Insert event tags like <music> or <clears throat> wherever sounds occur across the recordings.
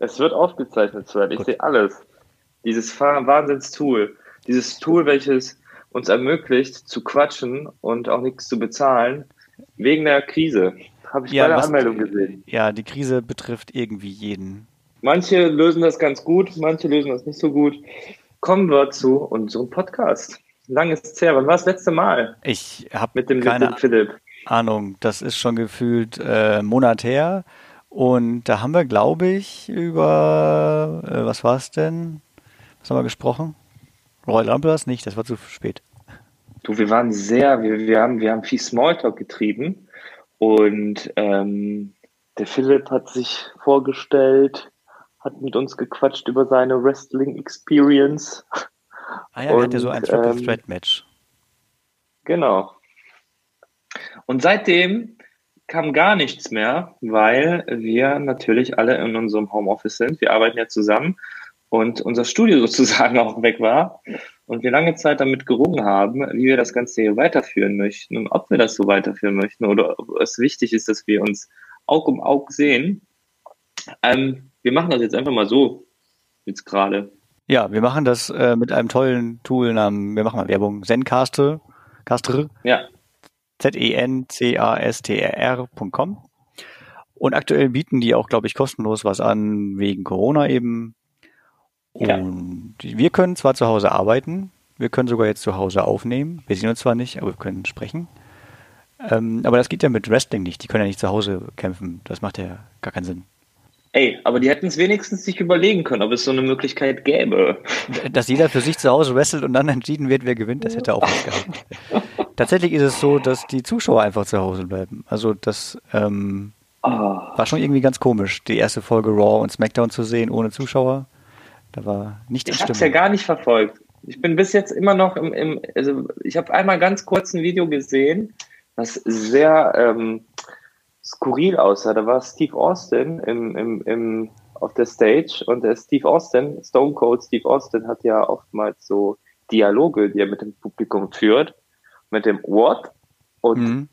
Es wird aufgezeichnet, Sven. Ich sehe alles. Dieses Wahnsinnstool. Dieses Tool, welches uns ermöglicht, zu quatschen und auch nichts zu bezahlen, wegen der Krise. Habe ich ja, bei der was, Anmeldung gesehen. Ja, die Krise betrifft irgendwie jeden. Manche lösen das ganz gut, manche lösen das nicht so gut. Kommen wir zu unserem Podcast. Lang ist es her. Wann war das letzte Mal? Ich habe mit dem, keine Philipp. Ahnung. Das ist schon gefühlt äh, Monat her. Und da haben wir, glaube ich, über, äh, was war es denn? Was haben wir gesprochen? Royal Rumblers nicht, das war zu spät. Du, wir waren sehr, wir, wir, haben, wir haben viel Smalltalk getrieben und ähm, der Philipp hat sich vorgestellt, hat mit uns gequatscht über seine Wrestling Experience. Ah ja, er hatte so ein Triple ähm, Threat Match. Genau. Und seitdem kam gar nichts mehr, weil wir natürlich alle in unserem Homeoffice sind. Wir arbeiten ja zusammen und unser Studio <laughs> sozusagen auch weg war und wir lange Zeit damit gerungen haben, wie wir das Ganze hier weiterführen möchten und ob wir das so weiterführen möchten oder ob es wichtig ist, dass wir uns Aug um Aug sehen. Ähm, wir machen das jetzt einfach mal so, jetzt gerade. Ja, wir machen das äh, mit einem tollen Tool namens, wir machen mal Werbung, Zencaster, Caster. Ja. Z-E-N-C-A-S-T-R-R.com. Und aktuell bieten die auch, glaube ich, kostenlos was an, wegen Corona eben. Ja. Und wir können zwar zu Hause arbeiten, wir können sogar jetzt zu Hause aufnehmen. Wir sehen uns zwar nicht, aber wir können sprechen. Ähm, aber das geht ja mit Wrestling nicht. Die können ja nicht zu Hause kämpfen. Das macht ja gar keinen Sinn. Ey, aber die hätten es wenigstens sich überlegen können, ob es so eine Möglichkeit gäbe. Dass jeder für sich zu Hause wrestelt und dann entschieden wird, wer gewinnt, das hätte auch nicht gehabt. <laughs> Tatsächlich ist es so, dass die Zuschauer einfach zu Hause bleiben. Also das ähm, oh. war schon irgendwie ganz komisch, die erste Folge Raw und SmackDown zu sehen ohne Zuschauer. Da war nicht Ich habe es ja gar nicht verfolgt. Ich bin bis jetzt immer noch im, im also ich habe einmal ganz kurz ein Video gesehen, was sehr ähm, skurril aussah. Da war Steve Austin im, im, im, auf der Stage und der Steve Austin, Stone Cold Steve Austin, hat ja oftmals so Dialoge, die er mit dem Publikum führt, mit dem What und mhm.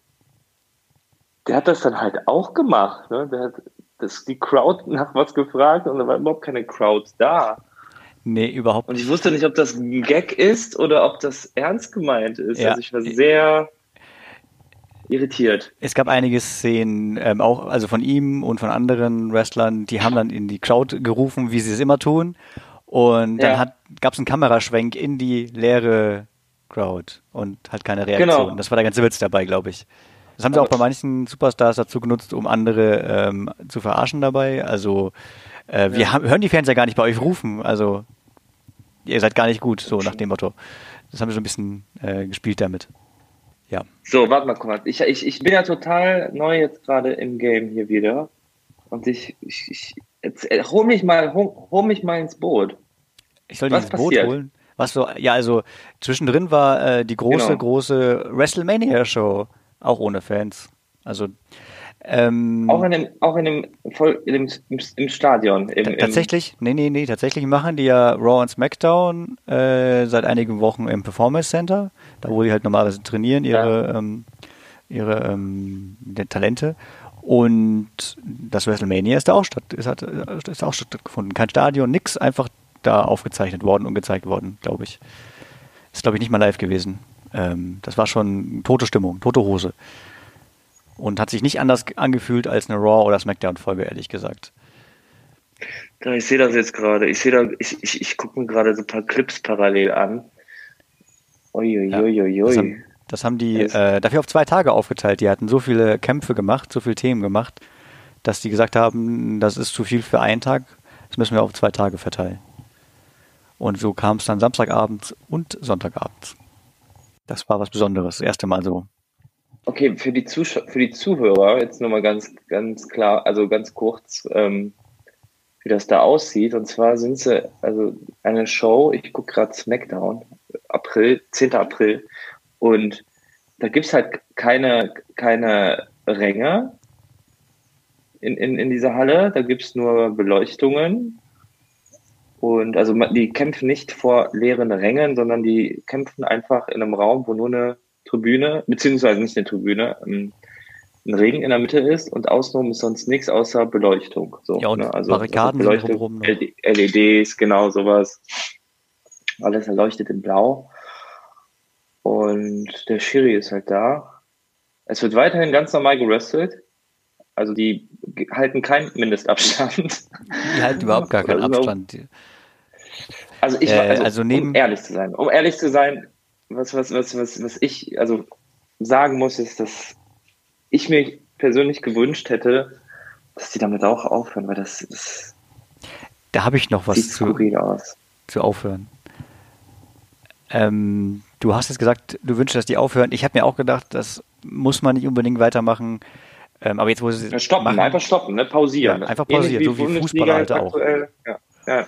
der hat das dann halt auch gemacht. Ne? Der hat das, die Crowd nach was gefragt und da war überhaupt keine Crowd da. Nee, überhaupt nicht. Und ich wusste nicht, ob das ein Gag ist oder ob das ernst gemeint ist. Ja. Also ich war sehr irritiert. Es gab einige Szenen, ähm, auch also von ihm und von anderen Wrestlern, die haben dann in die Crowd gerufen, wie sie es immer tun. Und dann ja. gab es einen Kameraschwenk in die leere Crowd und halt keine Reaktion. Genau. Das war der ganze Witz dabei, glaube ich. Das haben sie auch bei manchen Superstars dazu genutzt, um andere ähm, zu verarschen dabei. Also äh, wir ja. haben, hören die Fans ja gar nicht bei euch rufen. Also ihr seid gar nicht gut, so nach dem Motto. Das haben wir so ein bisschen äh, gespielt damit. Ja. So, warte mal kurz. Ich, ich, ich bin ja total neu jetzt gerade im Game hier wieder. Und ich, ich, ich jetzt, äh, hol mich mal, hol, hol, mich mal ins Boot. Ich soll dich ins Boot holen? Was so, ja, also zwischendrin war äh, die große, genau. große WrestleMania-Show, auch ohne Fans. Also ähm, auch in dem, auch in dem, voll, dem im, im Stadion. Im, tatsächlich, nee, nee, nee, tatsächlich machen die ja Raw und SmackDown äh, seit einigen Wochen im Performance Center, da wo die halt normalerweise trainieren, ihre, ja. ähm, ihre ähm, Talente. Und das WrestleMania ist da auch statt, ist, hat, ist auch stattgefunden. Kein Stadion, nix, einfach da aufgezeichnet worden und gezeigt worden, glaube ich. Ist, glaube ich, nicht mal live gewesen. Ähm, das war schon tote Stimmung, tote Hose. Und hat sich nicht anders angefühlt als eine Raw- oder Smackdown-Folge, ehrlich gesagt. Ja, ich sehe das jetzt gerade. Ich sehe da, ich, ich, ich gucke mir gerade so ein paar Clips parallel an. Uiuiuiui. Ja, das, haben, das haben die äh, dafür auf zwei Tage aufgeteilt. Die hatten so viele Kämpfe gemacht, so viele Themen gemacht, dass die gesagt haben, das ist zu viel für einen Tag, das müssen wir auf zwei Tage verteilen. Und so kam es dann Samstagabends und Sonntagabends. Das war was Besonderes, das erste Mal so. Okay, für die, Zusch für die Zuhörer jetzt nochmal ganz, ganz klar, also ganz kurz, ähm, wie das da aussieht. Und zwar sind sie, also eine Show, ich gucke gerade SmackDown, April, 10. April, und da gibt's halt keine, keine Ränge in, in, in dieser Halle, da gibt's nur Beleuchtungen. Und also die kämpfen nicht vor leeren Rängen, sondern die kämpfen einfach in einem Raum, wo nur eine Tribüne, beziehungsweise nicht eine Tribüne, ähm, ein Ring in der Mitte ist und außenrum ist sonst nichts außer Beleuchtung. So, ja, und ne? also, Barrikaden also drumherum noch. LEDs, genau sowas. Alles erleuchtet in Blau. Und der Schiri ist halt da. Es wird weiterhin ganz normal geröstet. Also die halten keinen Mindestabstand. Die halten überhaupt gar keinen Oder so. Abstand. Also ich Äh, also, also um neben- ehrlich zu sein, um ehrlich zu sein, was, was, was, was, was ich also sagen muss, ist, dass ich mir persönlich gewünscht hätte, dass die damit auch aufhören, weil das, das Da habe ich noch was zu, zu aufhören. Ähm, du hast jetzt gesagt, du wünschst, dass die aufhören. Ich habe mir auch gedacht, das muss man nicht unbedingt weitermachen. Ähm, aber jetzt, wo sie Stoppen, machen, einfach stoppen, ne? pausieren. Ja, einfach pausieren, so wie Bundesliga Fußballer halt auch. aktuell. Ja, ja.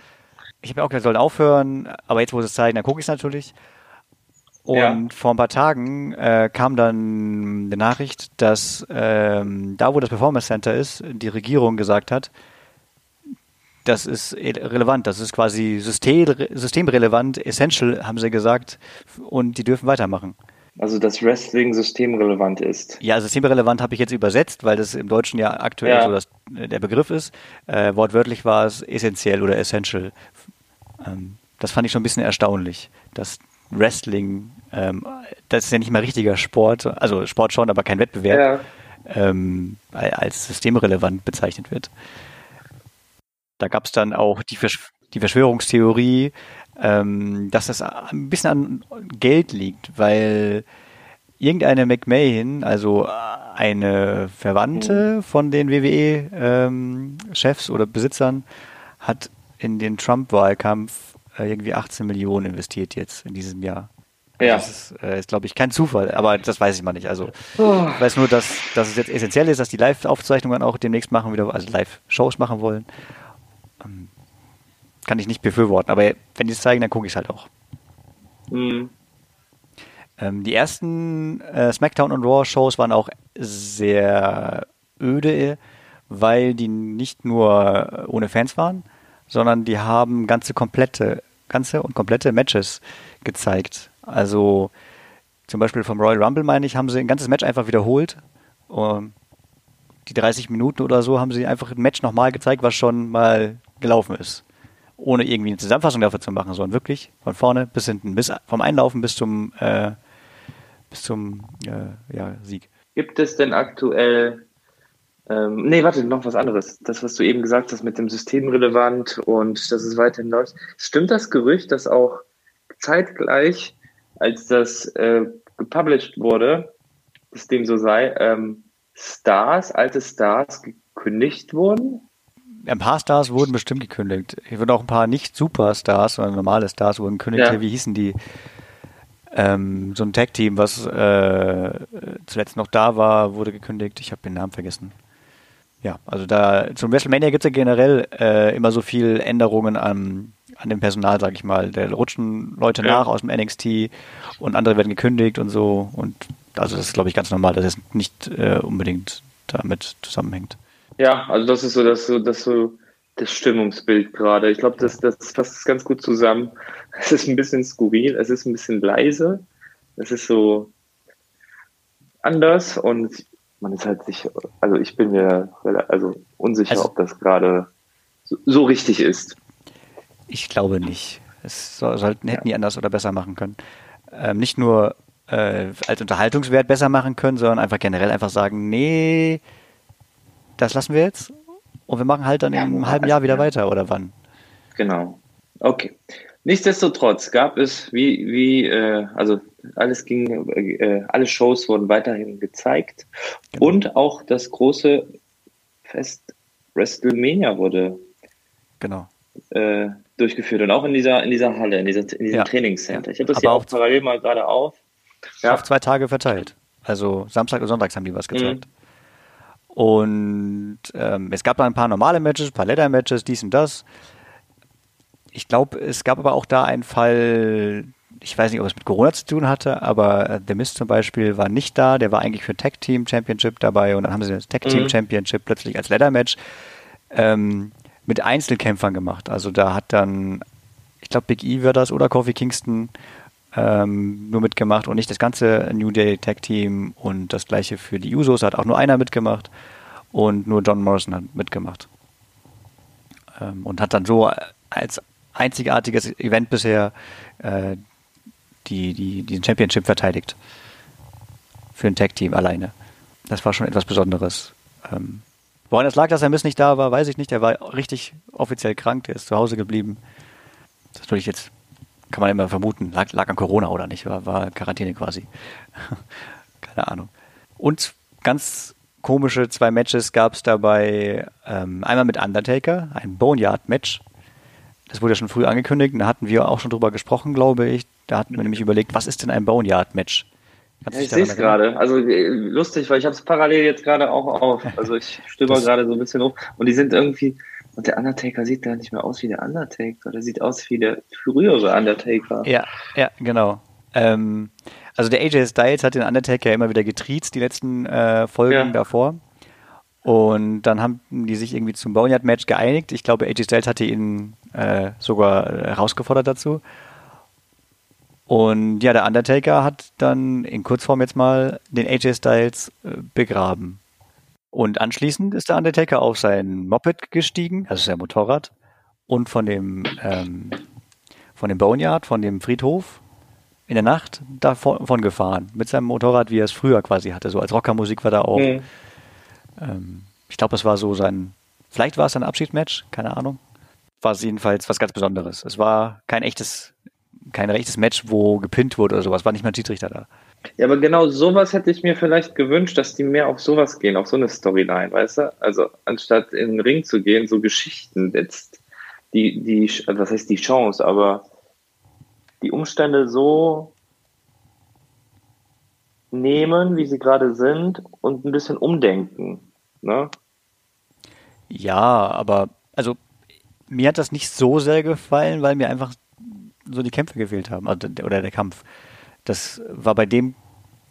ich habe mir auch gesagt, sollen aufhören, aber jetzt, wo sie es zeigen, dann gucke ich es natürlich. Und Ja. vor ein paar Tagen äh, kam dann eine Nachricht, dass ähm, da, wo das Performance Center ist, die Regierung gesagt hat, das ist relevant, das ist quasi system, systemrelevant, essential, haben sie gesagt, und die dürfen weitermachen. Also dass Wrestling systemrelevant ist. Ja, systemrelevant habe ich jetzt übersetzt, weil das im Deutschen ja aktuell Ja. so das, der Begriff ist. Äh, wortwörtlich war es essentiell oder essential. Ähm, das fand ich schon ein bisschen erstaunlich, dass Wrestling, ähm, das ist ja nicht mal richtiger Sport, also Sport schon, aber kein Wettbewerb, Ja. ähm, als systemrelevant bezeichnet wird. Da gab es dann auch die, Versch die Verschwörungstheorie, ähm, dass das ein bisschen an Geld liegt, weil irgendeine McMahon, also eine Verwandte von den WWE-Chefs oder Besitzern, hat in den Trump-Wahlkampf äh, irgendwie 18 Millionen investiert jetzt in diesem Jahr. Ja. Das ist, äh, ist glaube ich, kein Zufall, aber das weiß ich mal nicht. Also Oh. ich weiß nur, dass, dass es jetzt essentiell ist, dass die Live-Aufzeichnungen auch demnächst machen, wieder, also Live-Shows machen wollen. Ähm, kann ich nicht befürworten, aber wenn die es zeigen, dann gucke ich es halt auch. Hm. Ähm, die ersten äh, SmackDown und Raw Shows waren auch sehr öde, weil die nicht nur ohne Fans waren, sondern die haben ganze komplette, ganze und komplette Matches gezeigt. Also zum Beispiel vom Royal Rumble, meine ich, haben sie ein ganzes Match einfach wiederholt. Um, die 30 Minuten oder so haben sie einfach ein Match nochmal gezeigt, was schon mal gelaufen ist. Ohne irgendwie eine Zusammenfassung dafür zu machen, sondern wirklich von vorne bis hinten, bis vom Einlaufen bis zum äh, bis zum äh, ja, Sieg. Gibt es denn aktuell, ähm, nee, warte, noch was anderes. Das, was du eben gesagt hast mit dem System relevant und dass es weiterhin läuft. Stimmt das Gerücht, dass auch zeitgleich, als das äh, gepublished wurde, dass dem so sei, ähm, Stars, alte Stars gekündigt wurden? Ein paar Stars wurden bestimmt gekündigt. Hier wurden auch ein paar nicht Superstars, sondern normale Stars wurden gekündigt. Ja. Wie hießen die? Ähm, so ein Tag-Team, was äh, zuletzt noch da war, wurde gekündigt. Ich habe den Namen vergessen. Ja, also da zum WrestleMania gibt es ja generell äh, immer so viel Änderungen an, an dem Personal, sag ich mal. Da rutschen Leute Ja. nach aus dem NXT und andere werden gekündigt und so. Und also das ist, glaube ich, ganz normal, dass es nicht äh, unbedingt damit zusammenhängt. Ja, also das ist so das, so, das, so das Stimmungsbild gerade. Ich glaube, das, das fasst es ganz gut zusammen. <laughs> Es ist ein bisschen skurril, es ist ein bisschen leise, es ist so anders und man ist halt sich, also ich bin mir also unsicher, Also- ob das gerade so, so richtig ist. Ich glaube nicht. Es soll, sollten, hätten die anders oder besser machen können. Ähm, nicht nur äh, als Unterhaltungswert besser machen können, sondern einfach generell einfach sagen, nee, das lassen wir jetzt und wir machen halt dann Ja, im halben Jahr wieder weiter oder wann. Genau. Okay. Nichtsdestotrotz gab es, wie, wie, äh, also alles ging, äh, alle Shows wurden weiterhin gezeigt Genau. und auch das große Fest WrestleMania wurde Genau. äh, durchgeführt und auch in dieser, in dieser Halle, in, dieser, in diesem Ja. Trainingscenter. Ich habe das Aber hier auch parallel mal gerade auf. Ja. Auf zwei Tage verteilt. Also Samstag und Sonntags haben die was gezeigt. Und ähm, es gab da ein paar normale Matches, ein paar Leather-Matches, dies und das. Ich glaube, es gab aber auch da einen Fall, ich weiß nicht, ob es mit Corona zu tun hatte, aber äh, The Mist zum Beispiel war nicht da. Der war eigentlich für Tag Team Championship dabei und dann haben sie das Tag Team Mhm. Championship plötzlich als Leather-Match ähm, mit Einzelkämpfern gemacht. Also da hat dann, ich glaube, Big E war das oder Kofi Kingston ähm, nur mitgemacht und nicht das ganze New Day Tag Team und das gleiche für die Usos hat auch nur einer mitgemacht und nur John Morrison hat mitgemacht. Ähm, und hat dann so als einzigartiges Event bisher äh, die, die, diesen Championship verteidigt. Für ein Tag Team alleine. Das war schon etwas Besonderes. Ähm, woran es lag, dass er Miss nicht da war, weiß ich nicht. Er war richtig offiziell krank, der ist zu Hause geblieben. Das ist natürlich jetzt kann man immer vermuten, lag, lag an Corona oder nicht, war, war Quarantäne quasi. <laughs> Keine Ahnung. Und ganz komische zwei Matches gab es dabei. Ähm, einmal mit Undertaker, ein Boneyard-Match. Das wurde ja schon früh angekündigt, da hatten wir auch schon drüber gesprochen, glaube ich. Da hatten wir nämlich überlegt, was ist denn ein Boneyard-Match? Ja, ich sehe es gerade. Also äh, lustig, weil ich habe es parallel jetzt gerade auch auf. Also ich <laughs> stöber gerade so ein bisschen hoch. Und die sind irgendwie, und der Undertaker sieht gar nicht mehr aus wie der Undertaker. Der sieht aus wie der frühere Undertaker. Ja, ja, genau. Ähm, also der AJ Styles hat den Undertaker immer wieder getriezt, die letzten äh, Folgen ja. davor. Und dann haben die sich irgendwie zum Boneyard-Match geeinigt. Ich glaube, AJ Styles hatte ihn äh, sogar herausgefordert dazu. Und ja, der Undertaker hat dann in Kurzform jetzt mal den AJ Styles äh, begraben. Und anschließend ist der Undertaker auf sein Moped gestiegen, also sein Motorrad, und von dem, ähm, von dem Boneyard, von dem Friedhof, in der Nacht davon gefahren. Mit seinem Motorrad, wie er es früher quasi hatte. So als Rockermusik war da auch. Mhm. Ähm, ich glaube, das war so sein, vielleicht war es ein Abschiedsmatch, keine Ahnung. War es jedenfalls was ganz Besonderes. Es war kein echtes, kein echtes Match, wo gepinnt wurde oder sowas. War nicht mal ein Schiedsrichter da. Ja, aber genau sowas hätte ich mir vielleicht gewünscht, dass die mehr auf sowas gehen, auf so eine Storyline, weißt du? Also anstatt in den Ring zu gehen, so Geschichten jetzt, die, die, also was heißt die Chance, aber die Umstände so nehmen, wie sie gerade sind und ein bisschen umdenken, ne? Ja, aber also mir hat das nicht so sehr gefallen, weil mir einfach so die Kämpfe gefehlt haben, also, oder der Kampf. Das war bei dem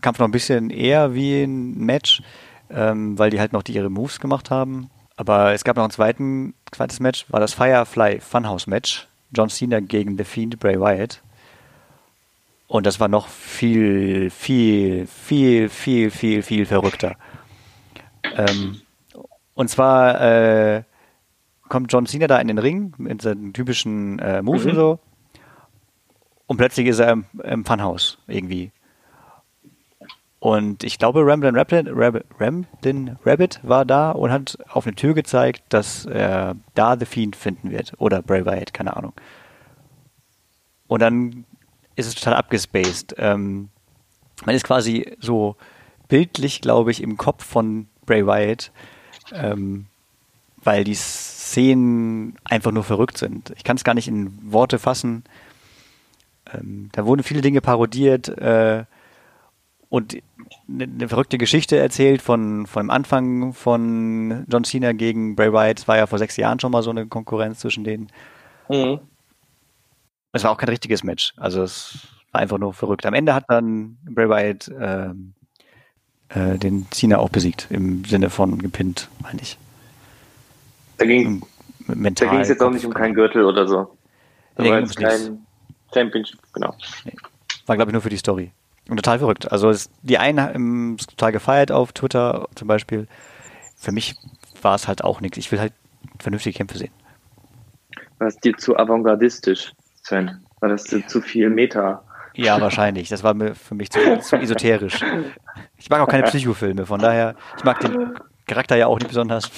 Kampf noch ein bisschen eher wie ein Match, ähm, weil die halt noch die ihre Moves gemacht haben. Aber es gab noch ein zweiten, zweites Match, war das Firefly Funhouse Match. John Cena gegen The Fiend Bray Wyatt. Und das war noch viel, viel, viel, viel, viel, viel verrückter. Ähm, und zwar äh, kommt John Cena da in den Ring mit seinen typischen äh, Moves mhm. und so. Und plötzlich ist er im, im Funhouse irgendwie. Und ich glaube, Ramblin' Rabbit, Ramblin' Rabbit war da und hat auf eine Tür gezeigt, dass er da The Fiend finden wird. Oder Bray Wyatt, keine Ahnung. Und dann ist es total abgespaced. Ähm, man ist quasi so bildlich, glaube ich, im Kopf von Bray Wyatt, ähm, weil die Szenen einfach nur verrückt sind. Ich kann es gar nicht in Worte fassen, ähm, da wurden viele Dinge parodiert äh, und eine, eine, verrückte Geschichte erzählt von, von dem Anfang von John Cena gegen Bray Wyatt. Es war ja vor sechs Jahren schon mal so eine Konkurrenz zwischen denen. Mhm. Es war auch kein richtiges Match. Also es war einfach nur verrückt. Am Ende hat dann Bray Wyatt äh, äh, den Cena auch besiegt, im Sinne von gepinnt, meine ich. Da ging es jetzt auch nicht um keinen Gürtel oder so. Da war jetzt kein, Championship, genau. War, glaube ich, nur für die Story. Und total verrückt. Also es, die einen haben es total gefeiert auf Twitter zum Beispiel. Für mich war es halt auch nichts. Ich will halt vernünftige Kämpfe sehen. War es dir zu avantgardistisch, Sven? War das zu viel Meta? Ja, wahrscheinlich. Das war mir für mich zu, zu esoterisch. Ich mag auch keine <laughs> Psychofilme, von daher, ich mag den Charakter ja auch nicht besonders.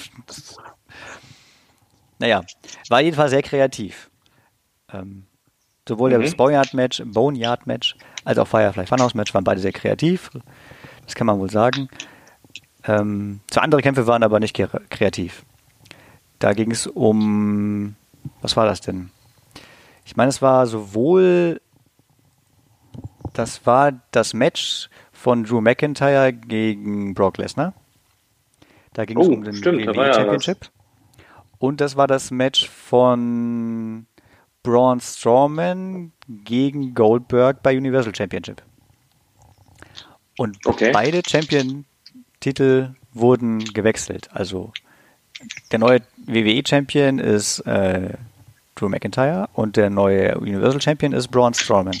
Naja, war jedenfalls sehr kreativ. Ähm, Sowohl mhm. das Boneyard-Match, Boneyard-Match als auch Firefly Funhouse-Match waren beide sehr kreativ. Das kann man wohl sagen. Ähm, zwei andere Kämpfe waren aber nicht kreativ. Da ging es um, was war das denn? Ich meine, es war sowohl, das war das Match von Drew McIntyre gegen Brock Lesnar. Da ging es oh, um den stimmt, WWE Championship. Ja Und das war das Match von Braun Strowman gegen Goldberg bei Universal Championship. Und okay. beide Champion-Titel wurden gewechselt. Also der neue WWE-Champion ist äh, Drew McIntyre und der neue Universal Champion ist Braun Strowman.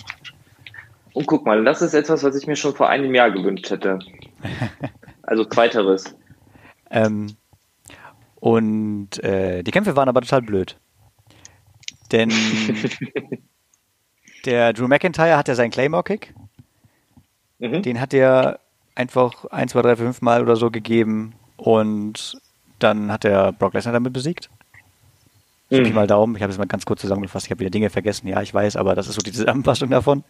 Und guck mal, das ist etwas, was ich mir schon vor einem Jahr gewünscht hätte. <laughs> Also zweiteres. Ähm, und äh, die Kämpfe waren aber total blöd. Denn <laughs> der Drew McIntyre hat ja seinen Claymore-Kick. Mhm. Den hat er einfach 1, 2, 3, 5 Mal oder so gegeben und dann hat er Brock Lesnar damit besiegt. Mhm. Pi mal Daumen, ich habe es mal ganz kurz zusammengefasst, ich habe wieder Dinge vergessen, ja, ich weiß, aber das ist so die Zusammenfassung davon.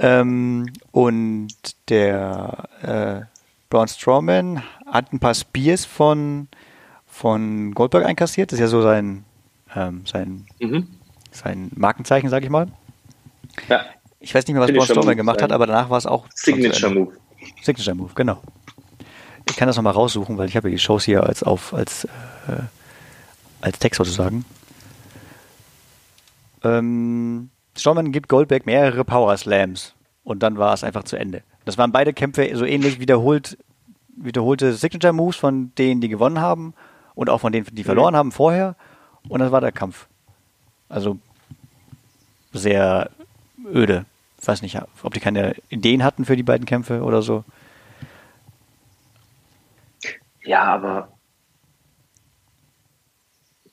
Ähm, und der äh, Braun Strowman hat ein paar Spears von, von Goldberg einkassiert, das ist ja so sein, ähm, sein, mhm. sein Markenzeichen, sag ich mal. Ja. Ich weiß nicht mehr, was Braun Strowman gemacht hat, aber danach war es auch. Signature Move. Signature Move, genau. Ich kann das nochmal raussuchen, weil ich habe ja die Shows hier als auf als, äh, als Text sozusagen. Ähm, Strowman gibt Goldberg mehrere Power Slams und dann war es einfach zu Ende. Das waren beide Kämpfe so ähnlich wiederholt, wiederholte Signature Moves von denen, die gewonnen haben und auch von denen, die verloren mhm. haben vorher. Und das war der Kampf. Also sehr öde. Ich weiß nicht, ob die keine Ideen hatten für die beiden Kämpfe oder so. Ja, aber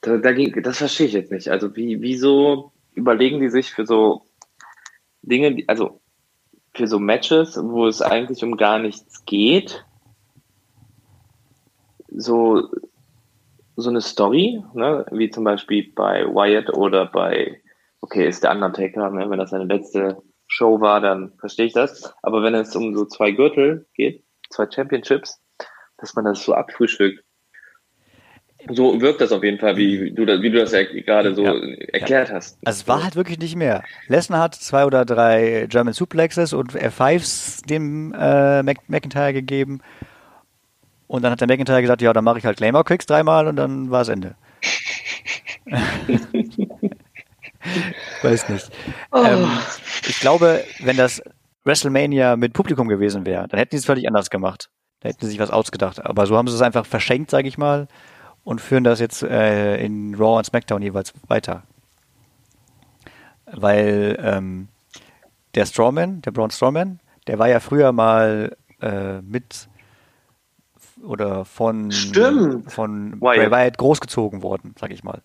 da, da, das verstehe ich jetzt nicht. Also wie, wieso überlegen die sich für so Dinge, also für so Matches, wo es eigentlich um gar nichts geht, so, so eine Story, ne? wie zum Beispiel bei Wyatt oder bei, okay, ist der Undertaker, ne? wenn das seine letzte Show war, dann verstehe ich das. Aber wenn es um so zwei Gürtel geht, zwei Championships, dass man das so abfrühstückt. So wirkt das auf jeden Fall, wie du, das, wie du das ja gerade so ja, erklärt ja. hast. Also es war halt wirklich nicht mehr. Lesnar hat zwei oder drei German Suplexes und F5s dem äh, McIntyre gegeben. Und dann hat der McIntyre gesagt, ja, dann mache ich halt Claymore Kicks dreimal und dann war es Ende. <laughs> Weiß nicht. Oh. Ähm, ich glaube, wenn das WrestleMania mit Publikum gewesen wäre, dann hätten sie es völlig anders gemacht. Da hätten sie sich was ausgedacht. Aber so haben sie es einfach verschenkt, sage ich mal, und führen das jetzt äh, in Raw und SmackDown jeweils weiter. Weil ähm, der Strawman, der Braun Strawman, der war ja früher mal äh, mit oder von, Stimmt. von Wyatt. Bray Wyatt großgezogen worden, sag ich mal.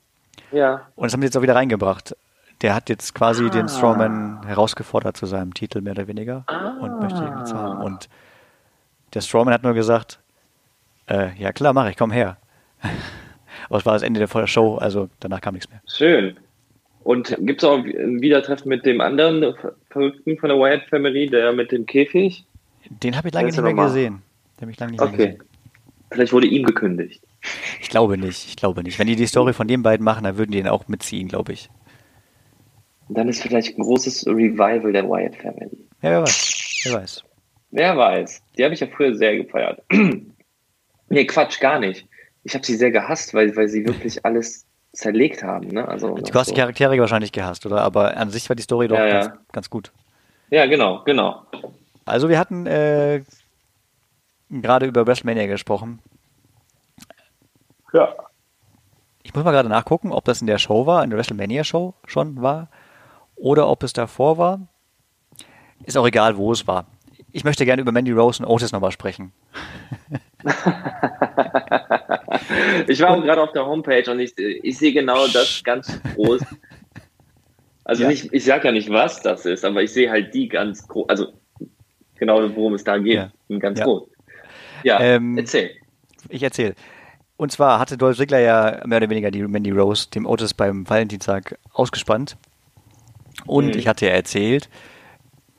Ja. Und das haben sie jetzt auch wieder reingebracht. Der hat jetzt quasi ah. den Strawman herausgefordert zu seinem Titel, mehr oder weniger, ah. und möchte ihn jetzt haben. Und der Strawman hat nur gesagt, äh, ja klar, mach ich, komm her. <laughs> Aber es war das Ende der Show, also danach kam nichts mehr. Schön. Und gibt es auch ein Wiedertreffen mit dem anderen Verrückten von der Wyatt Family, der mit dem Käfig? Den habe ich lange nicht mehr gesehen. Den ich lange nicht okay. mehr gesehen. Vielleicht wurde ihm gekündigt. Ich glaube nicht, ich glaube nicht. Wenn die die Story von den beiden machen, dann würden die den auch mitziehen, glaube ich. Dann ist vielleicht ein großes Revival der Wyatt Family. Ja, wer weiß. Wer weiß. Wer weiß. Die habe ich ja früher sehr gefeiert. <clears throat> nee, Quatsch, gar nicht. Ich habe sie sehr gehasst, weil, weil sie wirklich alles zerlegt haben. Ne? Also, du hast so. die Charaktere wahrscheinlich gehasst, oder? Aber an sich war die Story doch ja, ganz, ja. ganz, gut. Ja, genau, genau. Also wir hatten äh, gerade über WrestleMania gesprochen. Ja. Ich muss mal gerade nachgucken, ob das in der Show war, in der WrestleMania-Show schon war, oder ob es davor war. Ist auch egal, wo es war. Ich möchte gerne über Mandy Rose und Otis nochmal sprechen. <laughs> ich war gerade auf der Homepage und ich, ich sehe genau das ganz groß. Also ja. nicht, ich sage ja nicht, was das ist, aber ich sehe halt die ganz groß, also genau worum es da geht, ja. ganz ja. groß. Ja, ähm, erzähl. Ich erzähle. Und zwar hatte Dolph Ziggler ja mehr oder weniger die Mandy Rose dem Otis beim Valentinstag ausgespannt. Und mhm. ich hatte ja erzählt,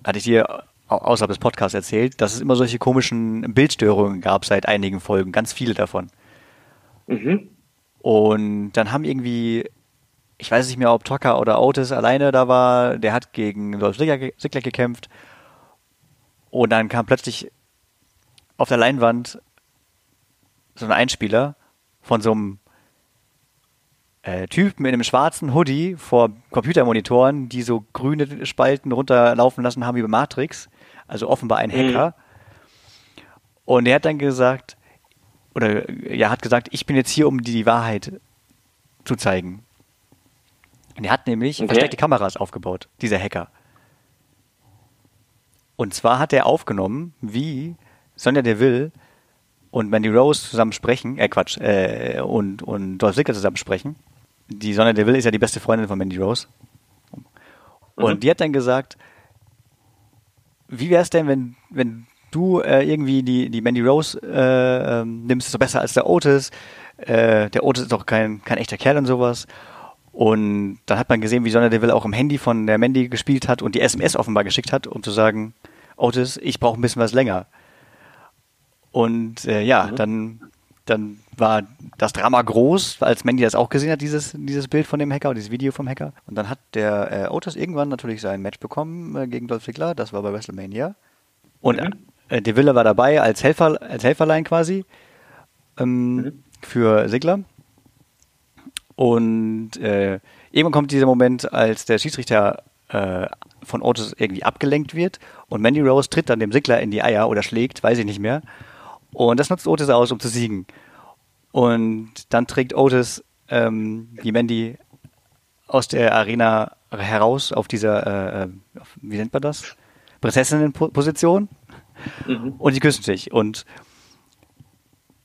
hatte ich dir außerhalb des Podcasts erzählt, dass es immer solche komischen Bildstörungen gab seit einigen Folgen, ganz viele davon. Mhm. Und dann haben irgendwie, ich weiß nicht mehr, ob Tucker oder Otis alleine da war, der hat gegen Dolph Ziggler, Ziggler gekämpft. Und dann kam plötzlich auf der Leinwand so ein Einspieler von so einem äh, Typen in einem schwarzen Hoodie vor Computermonitoren, die so grüne Spalten runterlaufen lassen haben wie bei Matrix also offenbar ein Hacker. Mhm. Und er hat dann gesagt, oder ja, hat gesagt, ich bin jetzt hier, um dir die Wahrheit zu zeigen. Und er hat nämlich okay. versteckte Kameras aufgebaut, dieser Hacker. Und zwar hat er aufgenommen, wie Sonja Deville und Mandy Rose zusammen sprechen, äh Quatsch, äh, und, und Dolph Ziggler zusammen sprechen. Die Sonja Deville ist ja die beste Freundin von Mandy Rose. Und mhm. die hat dann gesagt, wie wäre es denn, wenn, wenn du äh, irgendwie die, die Mandy Rose äh, ähm, nimmst, ist doch besser als der Otis. Äh, der Otis ist doch kein, kein echter Kerl und sowas. Und dann hat man gesehen, wie Sonja Deville auch im Handy von der Mandy gespielt hat und die SMS offenbar geschickt hat, um zu sagen, Otis, ich brauche ein bisschen was länger. Und äh, ja, mhm. dann, dann war das Drama groß, als Mandy das auch gesehen hat, dieses, dieses Bild von dem Hacker, dieses Video vom Hacker. Und dann hat der äh, Otis irgendwann natürlich sein Match bekommen äh, gegen Dolph Ziggler, das war bei WrestleMania. Und mhm. äh, Deville war dabei als Helfer, als Helferlein quasi ähm, mhm. für Ziggler. Und äh, irgendwann kommt dieser Moment, als der Schiedsrichter äh, von Otis irgendwie abgelenkt wird und Mandy Rose tritt dann dem Sigler in die Eier oder schlägt, weiß ich nicht mehr. Und das nutzt Otis aus, um zu siegen. Und dann trägt Otis ähm, die Mandy aus der Arena heraus auf dieser, äh, äh wie nennt man das? Prinzessinnenposition. Mhm. Und die küssen sich. Und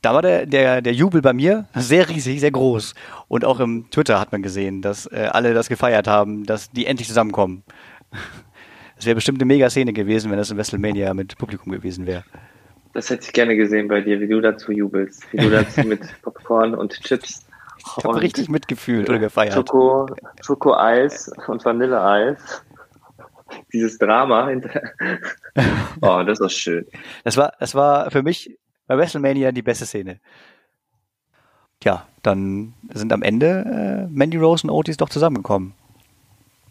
da war der, der, der Jubel bei mir sehr riesig, sehr groß. Und auch im Twitter hat man gesehen, dass äh, alle das gefeiert haben, dass die endlich zusammenkommen. <laughs> Das wäre bestimmt eine Mega-Szene gewesen, wenn das in WrestleMania mit Publikum gewesen wäre. Das hätte ich gerne gesehen bei dir, wie du dazu jubelst. Wie du dazu <laughs> mit Popcorn und Chips. Ich habe richtig mitgefühlt oder gefeiert. Schoko, Schoko-Eis und Vanilleeis. Dieses Drama hinter. <laughs> Oh, das war schön. Das war, das war für mich bei WrestleMania die beste Szene. Tja, dann sind am Ende äh, Mandy Rose und Otis doch zusammengekommen.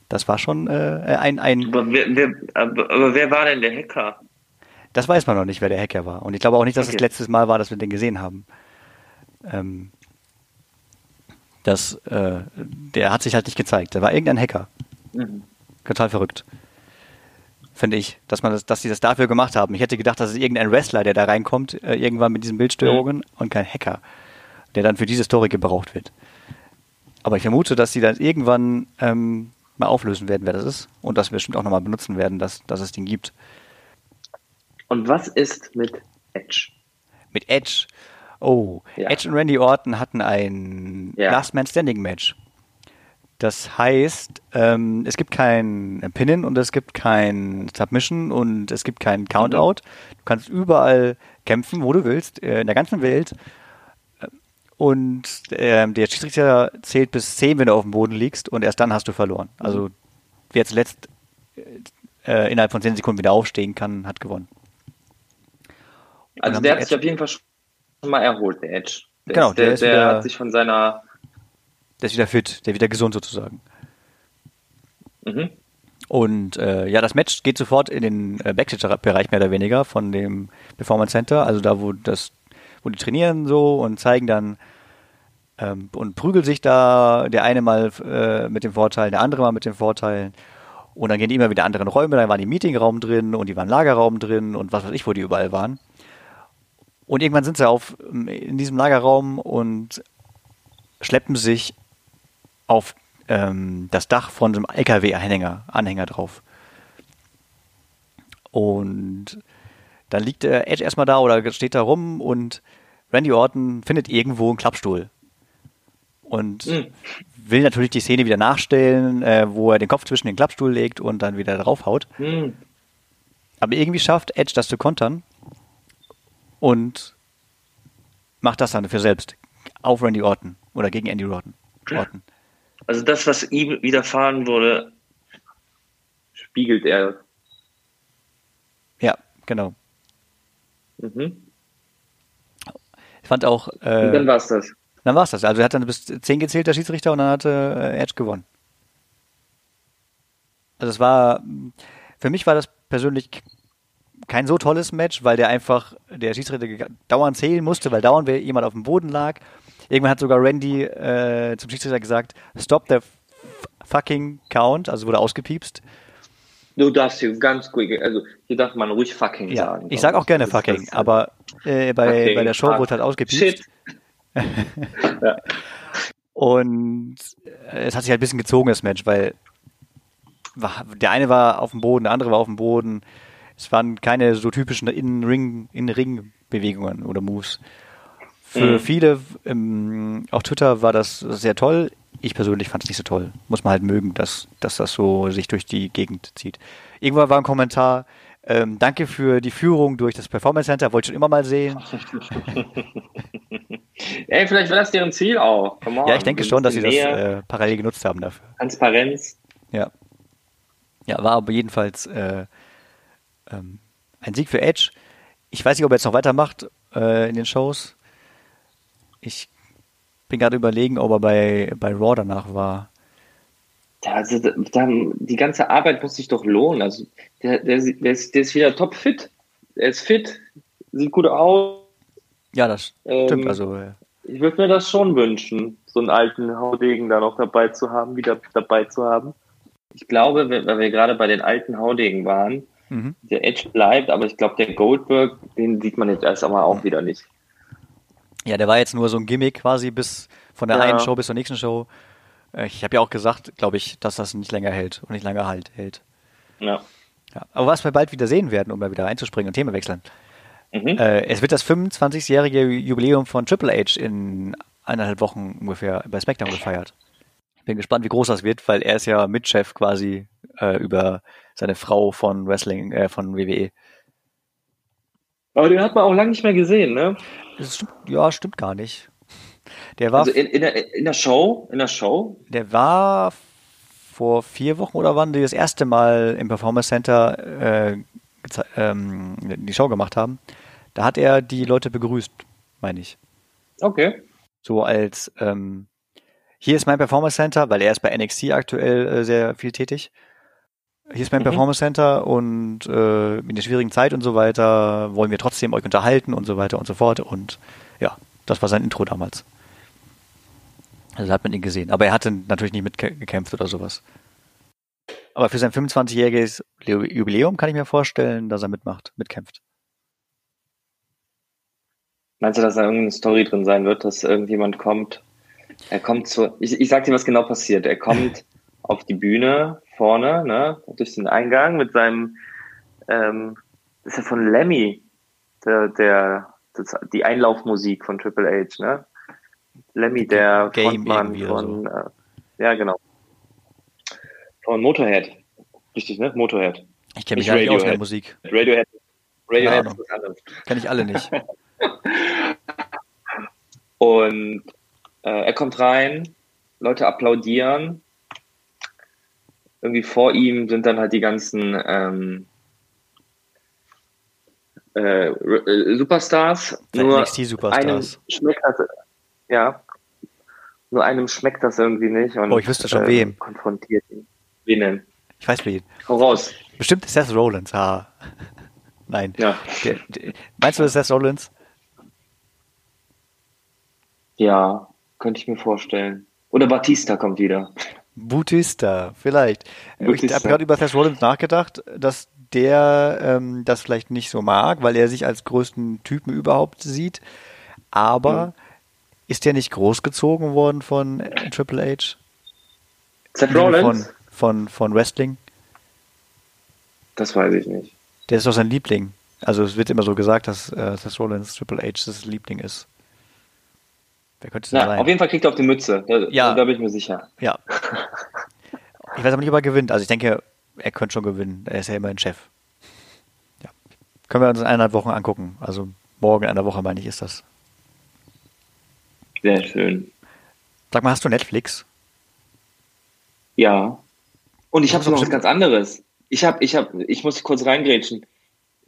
Das war schon äh, ein. ein aber wer, wer, aber, aber, wer war denn der Hacker? Das weiß man noch nicht, wer der Hacker war. Und ich glaube auch nicht, dass okay. das letztes Mal war, dass wir den gesehen haben. Ähm, das, äh, der hat sich halt nicht gezeigt. Da war irgendein Hacker. Mhm. Total verrückt finde ich, dass man das, dass sie das dafür gemacht haben. Ich hätte gedacht, dass es irgendein Wrestler, der da reinkommt, äh, irgendwann mit diesen Bildstörungen mhm. und kein Hacker, der dann für diese Story gebraucht wird. Aber ich vermute, dass sie dann irgendwann ähm, mal auflösen werden, wer das ist und dass wir bestimmt auch nochmal benutzen werden, dass, dass es den gibt. Und was ist mit Edge? Mit Edge? Oh, ja. Edge und Randy Orton hatten ein ja. Last Man Standing Match. Das heißt, ähm, es gibt kein Pinnen und es gibt kein Submission und es gibt kein Countout. Du kannst überall kämpfen, wo du willst, äh, in der ganzen Welt. Und äh, der Schiedsrichter zählt bis 10, wenn du auf dem Boden liegst und erst dann hast du verloren. Also wer zuletzt äh, innerhalb von 10 Sekunden wieder aufstehen kann, hat gewonnen. Also der hat sich auf jeden Fall schon mal erholt, der Edge. Der genau, der, der, der hat sich von seiner der ist wieder fit, der ist wieder gesund sozusagen. Mhm. Und äh, ja, das Match geht sofort in den äh, Backstage-Bereich mehr oder weniger von dem Performance Center, also da, wo das, wo die trainieren so und zeigen dann ähm, und prügeln sich da der eine mal äh, mit dem Vorteil, der andere mal mit den Vorteilen. Und dann gehen die immer wieder in anderen Räume, da waren die Meetingraum drin und die waren Lagerraum drin und was weiß ich, wo die überall waren. Und irgendwann sind sie auf in diesem Lagerraum und schleppen sich auf ähm, das Dach von einem LKW-Anhänger Anhänger drauf. Und dann liegt der Edge erstmal da oder steht da rum und Randy Orton findet irgendwo einen Klappstuhl. Und mhm. will natürlich die Szene wieder nachstellen, äh, wo er den Kopf zwischen den Klappstuhl legt und dann wieder draufhaut. Mhm. Aber irgendwie schafft Edge das zu kontern und macht das dann für selbst auf Randy Orton oder gegen Andy Orton. Orton. Also das, was ihm widerfahren wurde, spiegelt er. Ja, genau. Mhm. Ich fand auch. Äh, und dann war es das. Dann war es das. Also er hat dann bis 10 gezählt, der Schiedsrichter, und dann hat äh, Edge gewonnen. Also es war, für mich war das persönlich kein so tolles Match, weil der einfach, der Schiedsrichter dauernd zählen musste, weil dauernd jemand auf dem Boden lag Irgendwann hat sogar Randy äh, zum Schiedsrichter gesagt, stop the fucking count, also wurde ausgepiepst. Du darfst hier ganz gut, also hier darf man ruhig fucking ja, sagen. Ich sag auch gerne fucking, aber äh, bei, fucking, bei der Show fuck. wurde halt ausgepiepst. <laughs> ja. Und äh, es hat sich halt ein bisschen gezogen, das Match, weil der eine war auf dem Boden, der andere war auf dem Boden. Es waren keine so typischen In-Ring-Bewegungen oder Moves. Für mhm. viele, ähm, auf Twitter war das sehr toll. Ich persönlich fand es nicht so toll. Muss man halt mögen, dass, dass das so sich durch die Gegend zieht. Irgendwann war ein Kommentar, ähm, danke für die Führung durch das Performance Center, wollte ich schon immer mal sehen. <laughs> Ey, vielleicht war das deren Ziel auch. ja, ich denke schon, dass sie das äh, parallel genutzt haben dafür. Transparenz. Ja. Ja, war aber jedenfalls äh, ähm, ein Sieg für Edge. Ich weiß nicht, ob er jetzt noch weitermacht äh, in den Shows. Ich bin gerade überlegen, ob er bei, bei Raw danach war. Also dann, die ganze Arbeit muss sich doch lohnen. Also der, der, der, ist, der ist wieder top fit. Er ist fit, sieht gut aus. Ja, das ähm, stimmt. Also, ja. Ich würde mir das schon wünschen, so einen alten Haudegen da noch dabei zu haben, wieder dabei zu haben. Ich glaube, weil wir gerade bei den alten Haudegen waren, mhm. der Edge bleibt, aber ich glaube, der Goldberg, den sieht man jetzt erst einmal auch mhm. wieder nicht. Ja, der war jetzt nur so ein Gimmick quasi bis von der ja. einen Show bis zur nächsten Show. Äh, ich habe ja auch gesagt, glaube ich, dass das nicht länger hält und nicht lange halt hält. Ja. ja. Aber was wir bald wieder sehen werden, um da wieder reinzuspringen und Thema wechseln. Mhm. Äh, es wird das 25-jährige Jubiläum von Triple H in eineinhalb Wochen ungefähr bei SmackDown gefeiert. Bin gespannt, wie groß das wird, weil er ist ja Mitchef quasi äh, über seine Frau von Wrestling, äh, von WWE. Aber den hat man auch lange nicht mehr gesehen, ne? Stimmt, ja, stimmt gar nicht. Der war also in, in, der, in der Show, in der Show? Der war vor vier Wochen oder wann die das erste Mal im Performance Center äh, ähm, die Show gemacht haben. Da hat er die Leute begrüßt, meine ich. Okay. So als ähm, hier ist mein Performance Center, weil er ist bei NXT aktuell äh, sehr viel tätig. Hier ist mein mhm. Performance Center und äh, in der schwierigen Zeit und so weiter wollen wir trotzdem euch unterhalten und so weiter und so fort. Und ja, das war sein Intro damals. Also hat man ihn gesehen. Aber er hatte natürlich nicht mitgekämpft oder sowas. Aber für sein 25-jähriges Jubiläum kann ich mir vorstellen, dass er mitmacht, mitkämpft. Meinst du, dass da irgendeine Story drin sein wird, dass irgendjemand kommt? Er kommt zu. Ich, ich sag dir, was genau passiert. Er kommt <laughs> auf die Bühne vorne, ne, durch den Eingang mit seinem, ähm, das ist ja von Lemmy, der, der, das, die Einlaufmusik von Triple H, ne? Lemmy, der Game Frontmann von, so. äh, ja, genau. Von Motorhead. Richtig, ne? Motorhead. Ich kenne mich nicht aus der Musik. Radiohead. Radiohead ist was anderes. Kenne ich alle nicht. <laughs> Und äh, er kommt rein, Leute applaudieren. Irgendwie vor ihm sind dann halt die ganzen ähm, äh, äh Superstars. Nur NXT-Superstars. Schmeckt das, ja. Nur einem schmeckt das irgendwie nicht. Und, oh, ich wüsste schon äh, wem. Konfrontiert ihn. Wen denn? Ich weiß wen. Hau raus. Bestimmt Seth Rollins, ha. <laughs> Nein. Ja. Der, der, meinst du, das ist Seth Rollins? Ja, könnte ich mir vorstellen. Oder Batista kommt wieder. Batista, vielleicht. Batista. Ich habe gerade über Seth Rollins nachgedacht, dass der ähm, das vielleicht nicht so mag, weil er sich als größten Typen überhaupt sieht. Aber mhm. ist der nicht großgezogen worden von Triple H? Seth Rollins? Von, von, von Wrestling? Das weiß ich nicht. Der ist doch sein Liebling. Also es wird immer so gesagt, dass äh, Seth Rollins Triple H das Liebling ist. Wer könnte es ja, sein? Auf jeden Fall kriegt er auf die Mütze. Da, ja. da bin ich mir sicher. Ja. <laughs> Ich weiß aber nicht, ob er gewinnt. Also ich denke, er könnte schon gewinnen. Er ist ja immer ein Chef. Ja. Können wir uns in eineinhalb Wochen angucken. Also morgen in einer Woche, meine ich, ist das. Sehr schön. Sag mal, hast du Netflix? Ja. Und ich habe noch was ganz anderes. Ich habe, ich habe, ich muss kurz reingrätschen.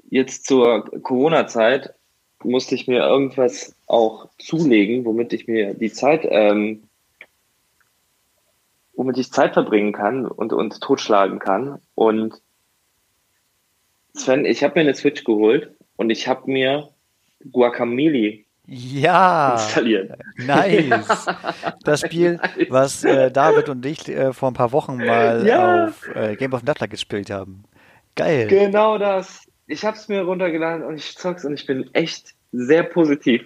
Jetzt zur Corona-Zeit musste ich mir irgendwas auch zulegen, womit ich mir die Zeit, ähm, womit ich Zeit verbringen kann und, und totschlagen kann. Und Sven, ich habe mir eine Switch geholt und ich habe mir Guacamole ja, installiert. Nice. Das Spiel, <laughs> was äh, David und ich äh, vor ein paar Wochen mal ja. auf äh, Game of Nutler gespielt haben. Geil. Genau das ich habe es mir runtergeladen und ich zock's und ich bin echt sehr positiv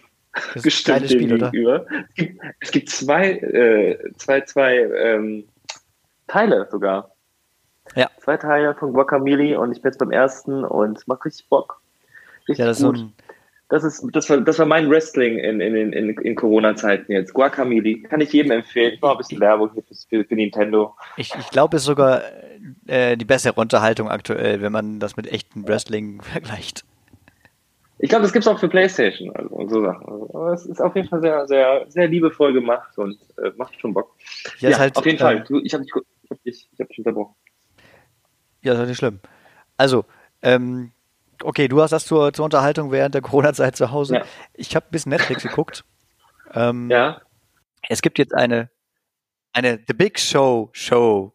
gestimmt Spiel, gegenüber. Es gibt, es gibt zwei, äh, zwei, zwei ähm, Teile sogar. Ja. Zwei Teile von Guacamole und ich bin jetzt beim ersten und macht richtig Bock. Richtig Ja, das ist so ein, das ist, das war, das war mein Wrestling in, in, in, in Corona-Zeiten jetzt. Guacamole. Kann ich jedem empfehlen. Ich mache ein bisschen Werbung für, für Nintendo. ich, ich glaube, es ist sogar äh, die bessere Unterhaltung aktuell, wenn man das mit echten Wrestling <laughs> vergleicht. Ich glaube, das gibt's auch für Playstation also, und so Sachen. Also, aber es ist auf jeden Fall sehr, sehr, sehr liebevoll gemacht und äh, macht schon Bock. Ja, ist halt, auf jeden äh, Fall. Du, ich habe dich, ich hab dich, ich hab dich unterbrochen. Ja, das ist nicht schlimm. Also, ähm, okay, du hast das zur, zur Unterhaltung während der Corona-Zeit zu Hause. Ja. Ich habe ein bisschen Netflix geguckt. <laughs> Ähm, Ja, Es gibt jetzt eine, eine The Big Show Show.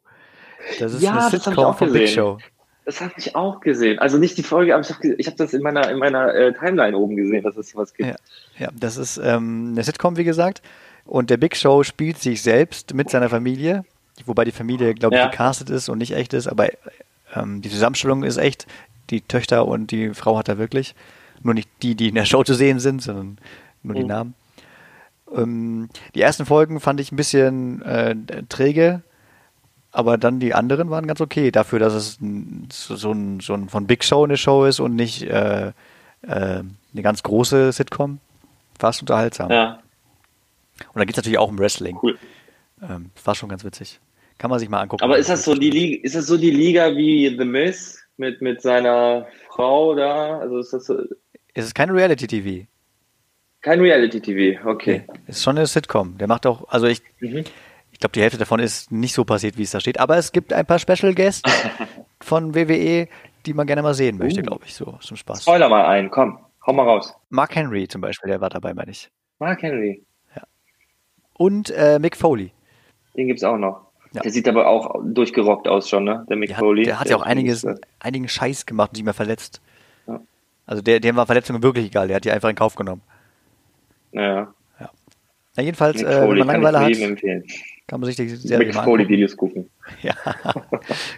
Das ist Ja, eine Sitcom von Big. Show. das habe ich auch gesehen. Also nicht die Folge, aber ich habe hab das in meiner, in meiner äh, Timeline oben gesehen, dass es was gibt. Ja, ja, das ist ähm, eine Sitcom, wie gesagt. Und der Big Show spielt sich selbst mit seiner Familie, wobei die Familie, glaube ich, Ja. gecastet ist und nicht echt ist, aber ähm, die Zusammenstellung ist echt. Die Töchter und die Frau hat er wirklich. Nur nicht die, die in der Show zu sehen sind, sondern nur die Mhm. Namen. Ähm, die ersten Folgen fand ich ein bisschen äh, träge, aber dann die anderen waren ganz okay. Dafür, dass es ein, so, ein, so ein von Big Show eine Show ist und nicht äh, äh, eine ganz große Sitcom. Fast unterhaltsam. Ja, Und da geht es natürlich auch um Wrestling. cool. Ähm, war schon ganz witzig. Kann man sich mal angucken. Aber ist das so die Liga, ist das so die Liga wie The Miz mit, mit seiner Frau da? Also ist das so, Es ist kein Reality-TV. kein Reality-TV, okay. Es ist schon eine Sitcom. Der macht auch, also ich, Mhm. Ich glaube, die Hälfte davon ist nicht so passiert, wie es da steht. Aber es gibt ein paar Special Guests <laughs> von WWE, die man gerne mal sehen möchte, Uh. glaube ich, so zum Spaß. Spoiler mal ein, komm, hau mal raus. Mark Henry zum Beispiel, der war dabei, meine ich. Mark Henry, Und äh, Mick Foley. den gibt's auch noch. Ja. Der sieht aber auch durchgerockt aus schon, ne? Der Mick Der hat, Foley. der hat ja auch einiges, ist, einigen Scheiß gemacht und sich mehr verletzt. Ja. Also der, dem war Verletzungen wirklich egal, der hat die einfach in Kauf genommen. Ja, Na jedenfalls, Mick äh, wenn man Langeweile hat, empfehlen. Kann man sich die Serie Mick mal Foley angucken. Videos gucken. <laughs> Ja,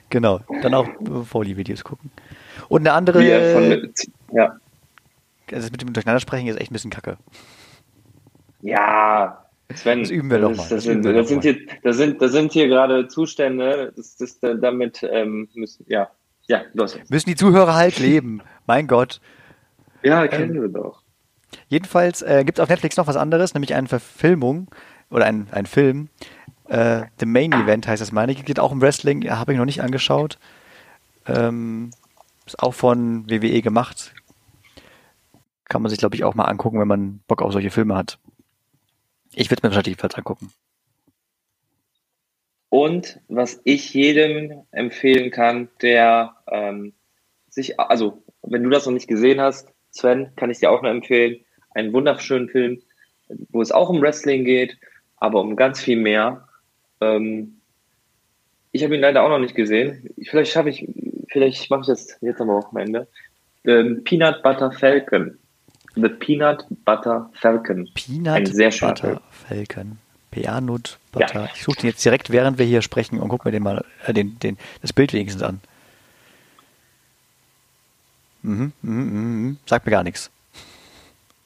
genau. Dann auch Foley-Videos gucken. Und eine andere, Wie er von, ja. also mit dem Durcheinandersprechen ist echt ein bisschen kacke. Ja, Sven, Das üben wir doch mal, Das, sind, das, hier, das, sind, das sind hier gerade Zustände, das, das, damit ähm, müssen, ja, ja, los. Müssen die Zuhörer halt leben. <laughs> Mein Gott. Ja, kennen wir doch. Jedenfalls äh, gibt es auf Netflix noch was anderes, nämlich eine Verfilmung oder ein, ein Film. Äh, The Main Event heißt das, meine. Geht auch um Wrestling, habe ich noch nicht angeschaut. Ähm, ist auch von WWE gemacht. Kann man sich, glaube ich, auch mal angucken, wenn man Bock auf solche Filme hat. Ich würde es mir wahrscheinlich angucken. Und was ich jedem empfehlen kann, der ähm, sich, also wenn du das noch nicht gesehen hast, Sven, kann ich dir auch nur empfehlen, einen wunderschönen Film, wo es auch um Wrestling geht, aber um ganz viel mehr. Ähm, ich habe ihn leider auch noch nicht gesehen. Vielleicht schaffe ich, vielleicht mache ich das jetzt am Wochenende. Ähm, Peanut Butter Falcon. The Peanut Butter Falcon. Peanut Ein sehr Butter. Falcon. Peanut Butter. Ja. Ich suche den jetzt direkt, während wir hier sprechen und guck mir den mal, äh, den, den, das Bild wenigstens an. Mhm, mhm, mhm, mhm. Sagt mir gar nichts.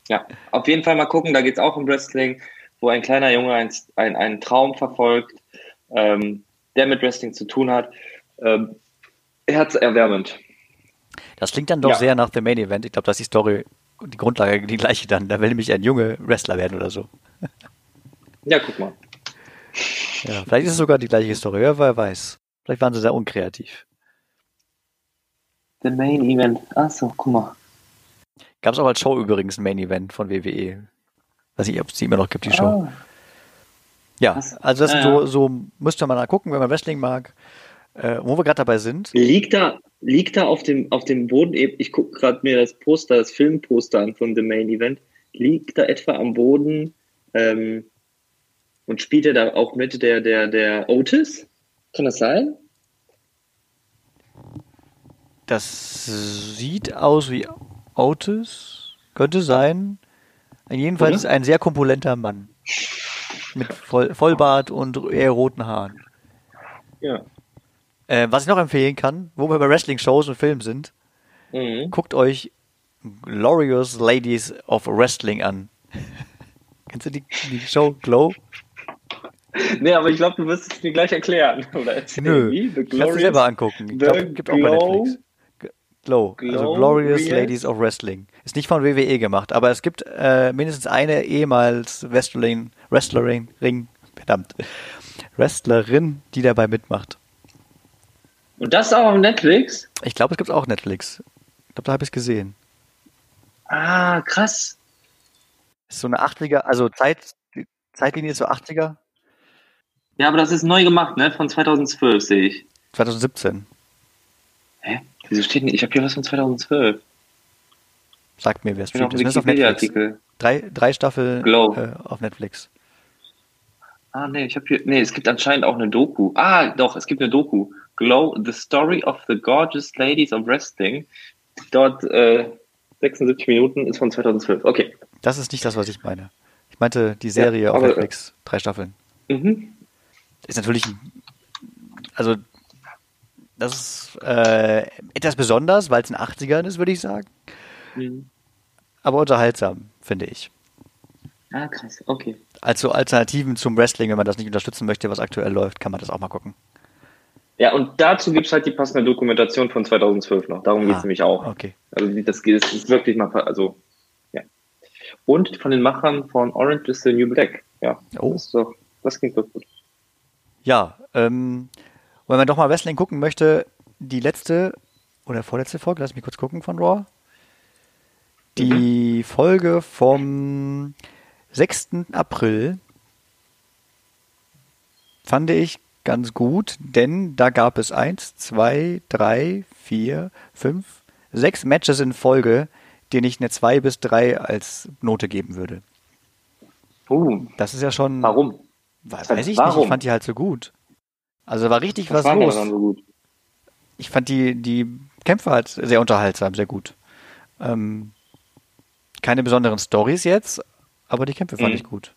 Ja, auf jeden Fall mal gucken, da geht es auch um Wrestling, wo ein kleiner Junge ein, ein, einen Traum verfolgt, ähm, der mit Wrestling zu tun hat. Ähm, herzerwärmend. Das klingt dann doch Ja. sehr nach The Main Event. Ich glaube, da ist die Story und die Grundlage die gleiche dann. Da will nämlich ein Junge Wrestler werden oder so. <laughs> Ja, guck mal. Ja, vielleicht ist es sogar die gleiche Story. Ja, wer weiß. Vielleicht waren sie sehr unkreativ. The Main Event. Achso, guck mal. Gab es auch als Show übrigens ein Main Event von WWE. Weiß nicht, ob es die immer noch gibt, die Show. Ah, Ja, Was? also das Ja, so, so müsste man mal gucken, wenn man Wrestling mag. Äh, wo wir gerade dabei sind. liegt da, liegt da auf dem, auf dem Boden, ich gucke gerade mir das Poster, das Filmposter an von The Main Event, liegt da etwa am Boden ähm, und spielt er da auch mit der, der, der Otis? Kann das sein? Das sieht aus wie Otis. Könnte sein. Jedenfalls Oder? ist ein sehr kompulenter Mann. Mit Voll Vollbart und eher roten Haaren. Ja. Äh, was ich noch empfehlen kann, wo wir bei Wrestling-Shows und Filmen sind, Mhm. guckt euch Glorious Ladies of Wrestling an. <laughs> Kennst du die, die Show Glow? nee, aber ich glaube, du wirst es mir gleich erklären. <laughs> Oder erzählen. Nö, kannst du selber angucken. Ich glaube, gibt auch bei Netflix. Glow, Glow, also Glorious Real? Ladies of Wrestling. Ist nicht von WWE gemacht, aber es gibt äh, mindestens eine ehemals Wrestling, Wrestlerin, Ring, verdammt, Wrestlerin, die dabei mitmacht. Und das auch auf Netflix? Ich glaube, es gibt auch Netflix. Ich glaube, da habe ich es gesehen. Ah, krass. Ist so eine 80er, also Zeit, Zeitlinie ist so 80er. Ja, aber das ist neu gemacht, ne? Von 2012 sehe ich. 2017. Hä? Wieso steht nicht? Ich habe hier was von 2012. Sagt mir, wer es steht. Das ist auf Netflix. Drei, drei Staffeln äh, auf Netflix. Ah, nee, ich habe hier. Nee, es gibt anscheinend auch eine Doku. Ah, doch, es gibt eine Doku. Glow, The Story of the Gorgeous Ladies of Wrestling. Dort äh, 76 Minuten ist von 2012. Okay. Das ist nicht das, was ich meine. Ich meinte die Serie ja, auf Netflix, drei Staffeln. Mhm. Ist natürlich, also das ist äh, etwas besonders, weil es in den 80ern ist, würde ich sagen. Mhm. Aber unterhaltsam, finde ich. Ah, krass, okay. Also Alternativen zum Wrestling, wenn man das nicht unterstützen möchte, was aktuell läuft, kann man das auch mal gucken. Ja, und dazu gibt es halt die passende Dokumentation von 2012 noch. Darum ah, geht es nämlich auch. Okay. Also das, das ist wirklich mal, also, ja. Und von den Machern von Orange is the New Black. Ja, oh. das, doch, das klingt doch gut. Ja, ähm, wenn man doch mal Wrestling gucken möchte, die letzte oder vorletzte Folge, lass mich kurz gucken von Raw. Die mhm. Folge vom 6. April fand ich ganz gut, denn da gab es eins, zwei, drei, vier, fünf, sechs Matches in Folge, denen ich eine zwei bis drei als Note geben würde. Uh, das ist ja schon. Warum? Weiß ich Warum? nicht, ich fand die halt so gut. Also war richtig was, was los. So ich fand die, die Kämpfe halt sehr unterhaltsam, sehr gut. Ähm, keine besonderen Stories jetzt, aber die Kämpfe fand mhm. ich gut.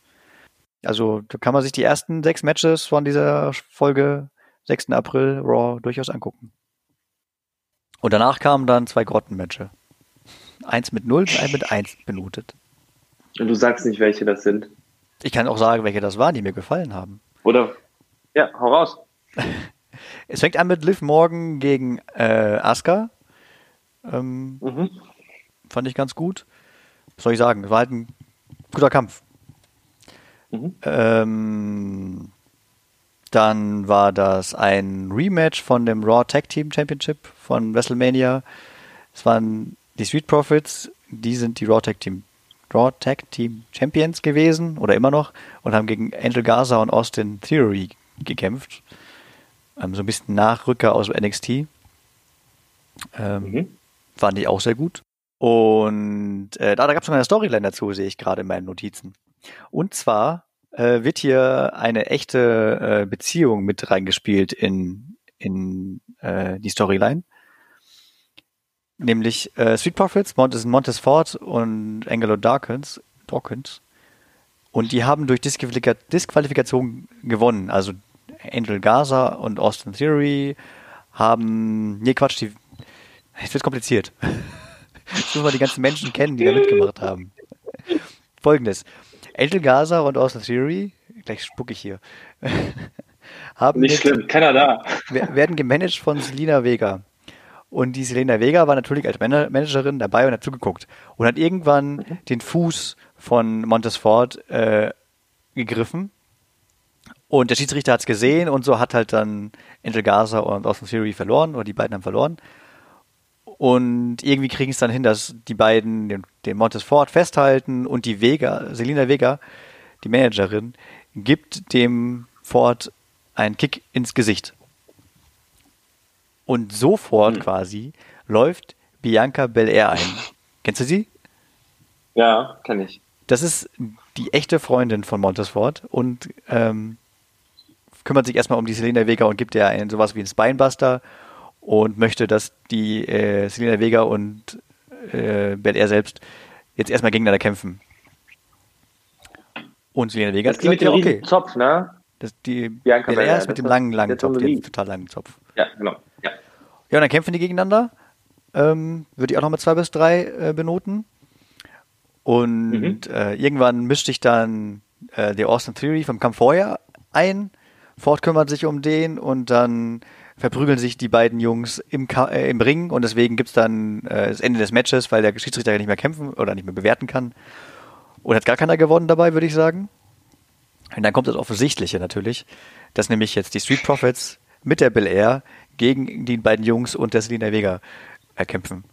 Also da kann man sich die ersten sechs Matches von dieser Folge 6. April Raw durchaus angucken. Und danach kamen dann zwei Grottenmatches. Eins mit null und eins mit eins benotet. Und du sagst nicht, welche das sind. Ich kann auch sagen, welche das waren, die mir gefallen haben. Oder? Ja, hau raus. Es fängt an mit Liv Morgan gegen äh, Asuka. Ähm, mhm. Fand ich ganz gut. Was soll ich sagen? Es war halt ein guter Kampf. Mhm. Ähm, dann war das ein Rematch von dem Raw Tag Team Championship von WrestleMania. Es waren die Street Profits, die sind die Raw Tag Team Raw Tag Team Champions gewesen oder immer noch und haben gegen Angel Garza und Austin Theory gekämpft. Ähm, so ein bisschen Nachrücker aus NXT. Ähm, mhm. Fand ich auch sehr gut. Und äh, da, da gab es noch eine Storyline dazu, sehe ich gerade in meinen Notizen. Und zwar äh, wird hier eine echte äh, Beziehung mit reingespielt in, in äh, die Storyline. Nämlich äh, Street Profits, Montes, Montes Ford und Angelo Dawkins, Dawkins. Und die haben durch Disqualifika Disqualifikation gewonnen. Also Angel Gaza und Austin Theory haben. Nee, Quatsch, die. Jetzt wird kompliziert. <laughs> Jetzt müssen wir die ganzen Menschen kennen, die da mitgemacht haben. Folgendes. Angel Gaza und Austin Theory, gleich spucke ich hier, <laughs> haben Nicht schlimm, keiner da. werden gemanagt von Selina Vega. Und die Selena Vega war natürlich als Managerin dabei und hat zugeguckt und hat irgendwann den Fuß von Montesfort äh, gegriffen und der Schiedsrichter hat es gesehen und so hat halt dann Angel Gaza und Austin Theory verloren, oder die beiden haben verloren. Und irgendwie kriegen es dann hin, dass die beiden den, den Montes Ford festhalten und die Vega, Selina Vega, die Managerin, gibt dem Ford einen Kick ins Gesicht. Und sofort hm. quasi läuft Bianca Belair ein. Kennst du sie? Ja, kenne ich. Das ist die echte Freundin von Montesfort und ähm, kümmert sich erstmal um die Selena Vega und gibt ihr einen, sowas wie einen Spinebuster und möchte, dass die äh, Selena Vega und äh, Bel Air selbst jetzt erstmal gegeneinander kämpfen. Und Selena Vega das ist mit dem okay. Zopf, ne? Das, die Bianca Bel Air ist mit dem langen, langen Zopf, dem total langen Zopf. Ja, genau. Ja, ja und dann kämpfen die gegeneinander. Ähm, würde ich auch noch mit zwei bis drei äh, benoten. Und mhm. äh, irgendwann mischt sich dann äh, der Austin Theory vom Kampf vorher ein. Ford kümmert sich um den und dann verprügeln sich die beiden Jungs im, Ka äh, im Ring und deswegen gibt's dann äh, das Ende des Matches, weil der Schiedsrichter ja nicht mehr kämpfen oder nicht mehr bewerten kann. Und hat gar keiner gewonnen dabei, würde ich sagen. Und dann kommt das Offensichtliche natürlich, dass nämlich jetzt die Street Profits mit der Bel Air gegen die beiden Jungs und der Selina Vega äh, kämpfen.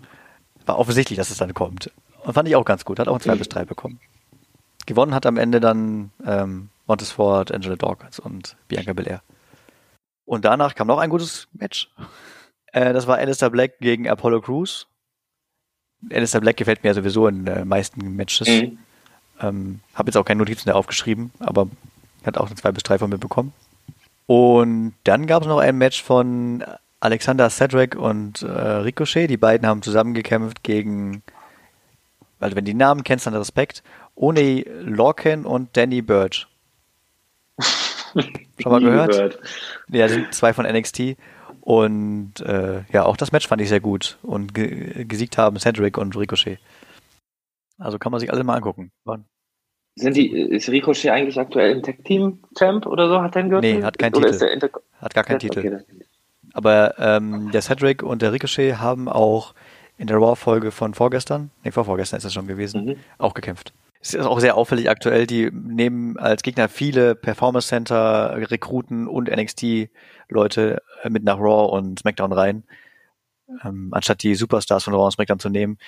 War offensichtlich, dass es dann kommt. Und fand ich auch ganz gut. Hat auch ein 2 mhm. bis 3 bekommen. Gewonnen hat am Ende dann ähm, Montesford, Angela Dawkins und Bianca Belair. Und danach kam noch ein gutes Match. Äh, das war Alistair Black gegen Apollo Crews. Alistair Black gefällt mir sowieso in den meisten Matches. Mhm. Ähm, Habe jetzt auch keine Notizen mehr aufgeschrieben, aber hat auch eine 2 bis 3 von mir bekommen. Und dann gab es noch ein Match von Alexander Cedric und äh, Ricochet. Die beiden haben zusammengekämpft gegen, also wenn die Namen kennst, dann Respekt, Oni Lorcan und Danny Birch. Schon mal gehört? gehört? Ja, sind zwei von NXT. Und äh, ja, auch das Match fand ich sehr gut. Und ge gesiegt haben Cedric und Ricochet. Also kann man sich alle mal angucken. Wann? Sind die, ist Ricochet eigentlich aktuell im Tag Team Champ oder so? Hat er einen Gürtel? Nee, hat keinen Titel. Hat gar keinen Titel. Okay, Aber ähm, der Cedric und der Ricochet haben auch in der Raw-Folge von vorgestern, nee, vor vorgestern ist das schon gewesen, mhm. auch gekämpft. Es ist auch sehr auffällig aktuell, die nehmen als Gegner viele Performance Center, Rekruten und NXT-Leute äh, mit nach Raw und SmackDown rein, ähm, anstatt die Superstars von Raw und SmackDown zu nehmen.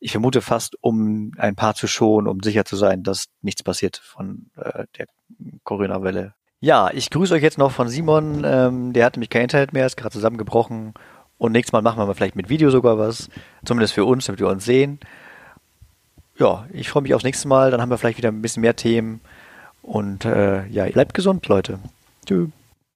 Ich vermute fast, um ein paar zu schonen, um sicher zu sein, dass nichts passiert von äh, der Corona-Welle. Ja, ich grüße euch jetzt noch von Simon. Ähm, der hat nämlich kein Internet mehr, ist gerade zusammengebrochen. Und nächstes Mal machen wir mal vielleicht mit Video sogar was. Zumindest für uns, damit wir uns sehen. Ja, ich freue mich aufs nächste Mal. Dann haben wir vielleicht wieder ein bisschen mehr Themen. Und äh, ja, bleibt gesund, Leute. Tschüss.